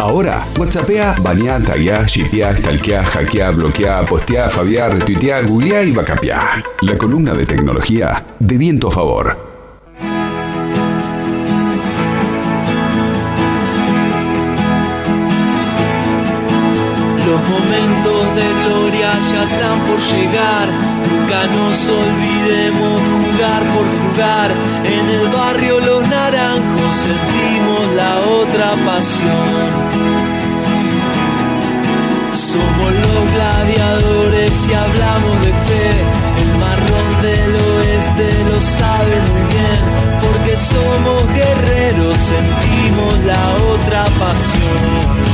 Ahora, WhatsAppea, baneá, tagueá, shipeá, stalkeá, hackeá, bloqueá, posteá, fabiá, retuiteá, googleá y backupeá. La columna de tecnología de viento a favor. Los momentos de gloria ya están por llegar. Nunca nos olvidemos jugar por jugar. En el barrio Los Naranjos otra pasión. Somos los gladiadores y hablamos de fe. El marrón del oeste lo sabe muy bien. Porque somos guerreros, sentimos la otra pasión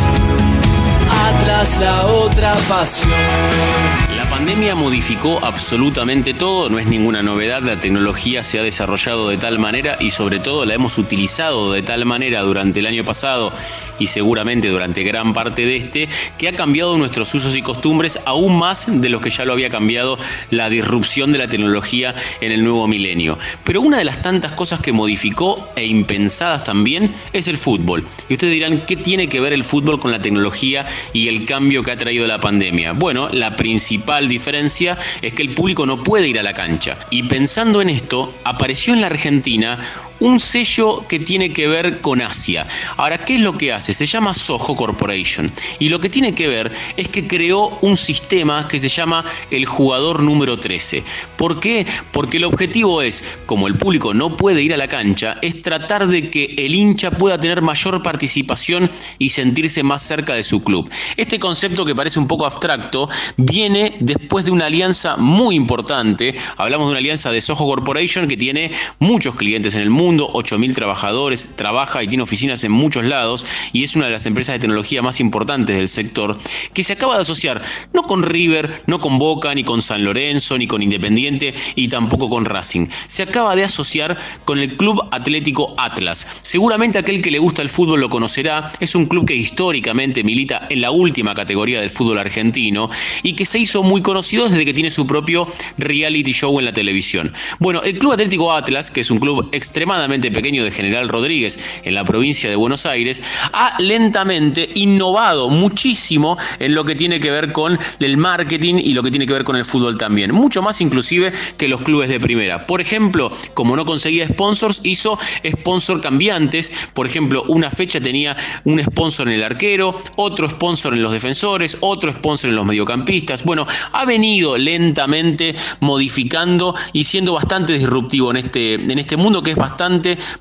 la otra pasión. La pandemia modificó absolutamente todo, no es ninguna novedad, la tecnología se ha desarrollado de tal manera y sobre todo la hemos utilizado de tal manera durante el año pasado y seguramente durante gran parte de este, que ha cambiado nuestros usos y costumbres aún más de los que ya lo había cambiado la disrupción de la tecnología en el nuevo milenio. Pero una de las tantas cosas que modificó e impensadas también es el fútbol. Y ustedes dirán, ¿qué tiene que ver el fútbol con la tecnología y el cambio que ha traído la pandemia? Bueno, la principal diferencia es que el público no puede ir a la cancha. Y pensando en esto, apareció en la Argentina un sello que tiene que ver con Asia. Ahora, ¿qué es lo que hace? Se llama Soho Corporation. Y lo que tiene que ver es que creó un sistema que se llama el jugador número 13. ¿Por qué? Porque el objetivo es, como el público no puede ir a la cancha, es tratar de que el hincha pueda tener mayor participación y sentirse más cerca de su club. Este concepto que parece un poco abstracto viene después de una alianza muy importante. Hablamos de una alianza de Soho Corporation que tiene muchos clientes en el mundo mundo, 8.000 trabajadores, trabaja y tiene oficinas en muchos lados y es una de las empresas de tecnología más importantes del sector, que se acaba de asociar no con River, no con Boca, ni con San Lorenzo, ni con Independiente y tampoco con Racing. Se acaba de asociar con el Club Atlético Atlas. Seguramente aquel que le gusta el fútbol lo conocerá, es un club que históricamente milita en la última categoría del fútbol argentino y que se hizo muy conocido desde que tiene su propio reality show en la televisión. Bueno, el Club Atlético Atlas, que es un club extremadamente pequeño de General Rodríguez en la provincia de Buenos Aires, ha lentamente innovado muchísimo en lo que tiene que ver con el marketing y lo que tiene que ver con el fútbol también. Mucho más inclusive que los clubes de primera. Por ejemplo, como no conseguía sponsors, hizo sponsor cambiantes. Por ejemplo, una fecha tenía un sponsor en el arquero, otro sponsor en los defensores, otro sponsor en los mediocampistas. Bueno, ha venido lentamente modificando y siendo bastante disruptivo en este, en este mundo que es bastante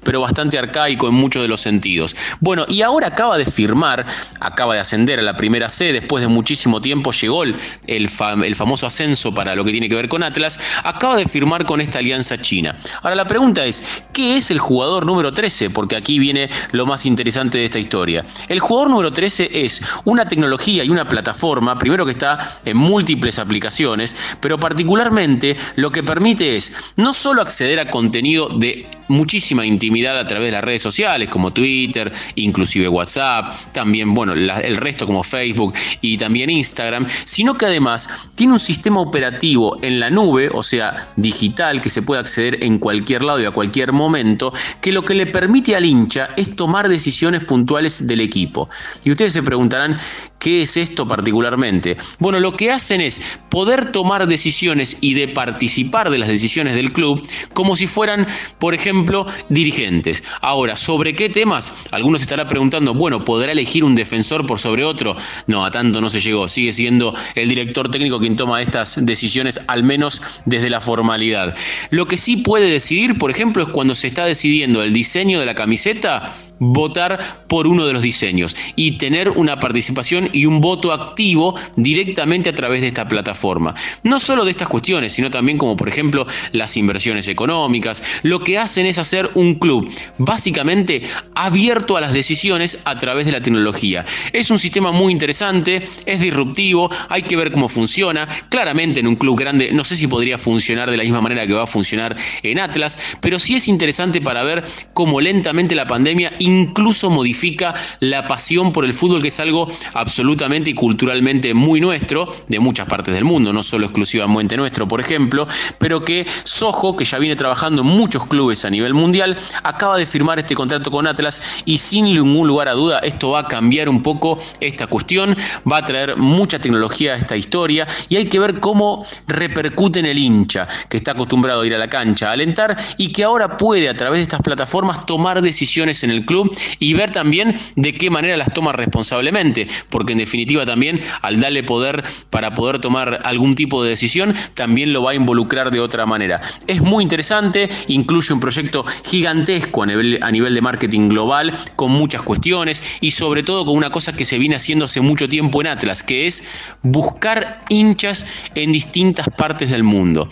pero bastante arcaico en muchos de los sentidos. Bueno, y ahora acaba de firmar, acaba de ascender a la primera C, después de muchísimo tiempo llegó el, el, famoso ascenso para lo que tiene que ver con Atlas, acaba de firmar con esta alianza china. Ahora la pregunta es, ¿qué es el jugador número 13? Porque aquí viene lo más interesante de esta historia. El jugador número 13 es una tecnología y una plataforma, primero que está en múltiples aplicaciones, pero particularmente lo que permite es no solo acceder a contenido de muchísima intimidad a través de las redes sociales como Twitter, inclusive WhatsApp, también, bueno, el resto como Facebook y también Instagram, sino que además tiene un sistema operativo en la nube, o sea, digital, que se puede acceder en cualquier lado y a cualquier momento, que lo que le permite al hincha es tomar decisiones puntuales del equipo. Y ustedes se preguntarán, ¿qué es esto particularmente? Bueno, lo que hacen es poder tomar decisiones y de participar de las decisiones del club como si fueran, por ejemplo, dirigentes. Ahora, ¿sobre qué temas? Algunos estarán preguntando, bueno, ¿podrá elegir un defensor por sobre otro? No, a tanto no se llegó. Sigue siendo el director técnico quien toma estas decisiones, al menos desde la formalidad. Lo que sí puede decidir, por ejemplo, es cuando se está decidiendo el diseño de la camiseta, votar por uno de los diseños y tener una participación y un voto activo directamente a través de esta plataforma. No solo de estas cuestiones, sino también como por ejemplo las inversiones económicas. Lo que hacen es hacer un club básicamente abierto a las decisiones a través de la tecnología. Es un sistema muy interesante, es disruptivo, hay que ver cómo funciona. Claramente en un club grande no sé si podría funcionar de la misma manera que va a funcionar en Atlas, pero sí es interesante para ver cómo lentamente la pandemia incluso modifica la pasión por el fútbol, que es algo absolutamente y culturalmente muy nuestro, de muchas partes del mundo, no solo exclusivamente nuestro, por ejemplo, pero que Soho, que ya viene trabajando en muchos clubes a nivel mundial, acaba de firmar este contrato con Atlas y sin ningún lugar a duda esto va a cambiar un poco esta cuestión, va a traer mucha tecnología a esta historia y hay que ver cómo repercute en el hincha, que está acostumbrado a ir a la cancha a alentar y que ahora puede a través de estas plataformas tomar decisiones en el club y ver también de qué manera las toma responsablemente, porque en definitiva también al darle poder para poder tomar algún tipo de decisión, también lo va a involucrar de otra manera. Es muy interesante, incluye un proyecto gigantesco a nivel, a nivel de marketing global, con muchas cuestiones y sobre todo con una cosa que se viene haciendo hace mucho tiempo en Atlas, que es buscar hinchas en distintas partes del mundo.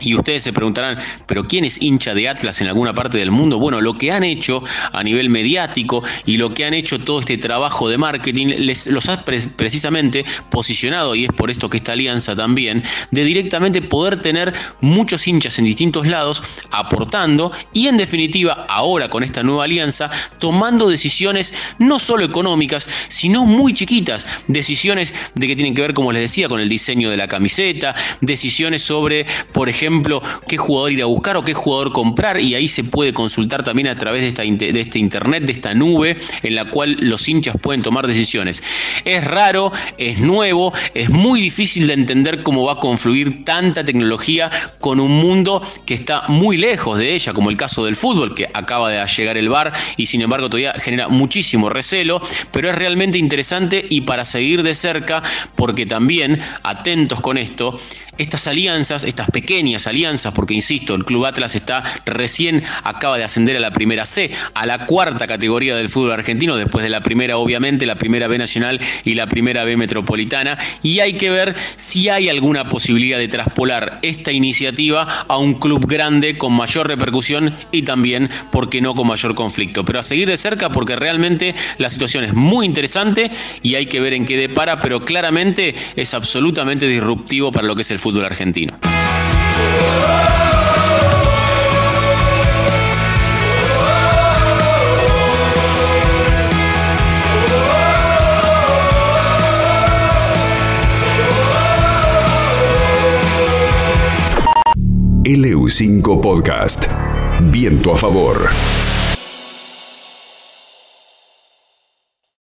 Y ustedes se preguntarán, ¿pero quién es hincha de Atlas en alguna parte del mundo? Bueno, lo que han hecho a nivel mediático y lo que han hecho todo este trabajo de marketing les, los ha precisamente posicionado, y es por esto que esta alianza también, de directamente poder tener muchos hinchas en distintos lados, aportando y en definitiva, ahora con esta nueva alianza, tomando decisiones no solo económicas, sino muy chiquitas, decisiones de que tienen que ver, como les decía, con el diseño de la camiseta, decisiones sobre, por ejemplo, ejemplo, qué jugador ir a buscar o qué jugador comprar y ahí se puede consultar también a través de, esta, de este internet, de esta nube en la cual los hinchas pueden tomar decisiones. Es raro, es nuevo, es muy difícil de entender cómo va a confluir tanta tecnología con un mundo que está muy lejos de ella, como el caso del fútbol, que acaba de llegar el bar y sin embargo todavía genera muchísimo recelo, pero es realmente interesante y para seguir de cerca, porque también, atentos con esto, estas alianzas, estas pequeñas alianzas, porque insisto, el Club Atlas está recién acaba de ascender a la primera C, a la cuarta categoría del fútbol argentino, después de la primera, obviamente, la primera B nacional y la primera B metropolitana, y hay que ver si hay alguna posibilidad de traspolar esta iniciativa a un club grande con mayor repercusión y también, ¿por qué no, con mayor conflicto? Pero a seguir de cerca porque realmente la situación es muy interesante y hay que ver en qué depara, pero claramente es absolutamente disruptivo para lo que es el fútbol fútbol argentino. LU5 Podcast. Viento a favor.